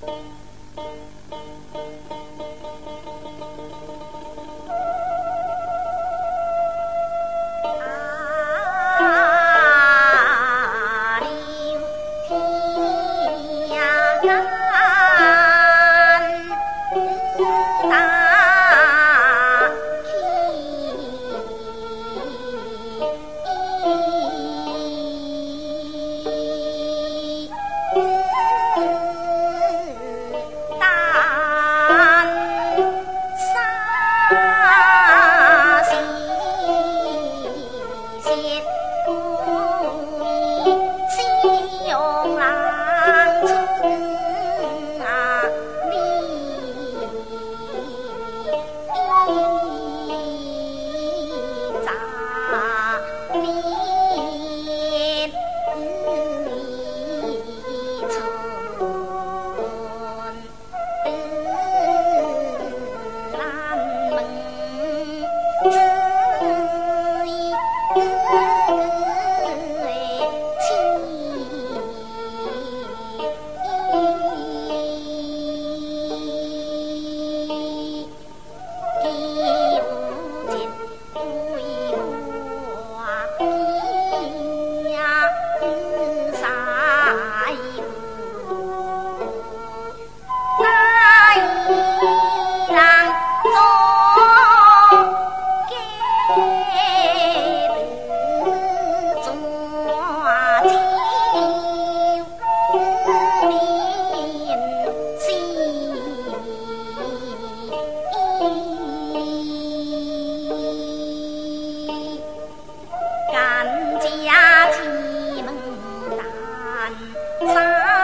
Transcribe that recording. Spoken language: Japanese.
Thank you. love.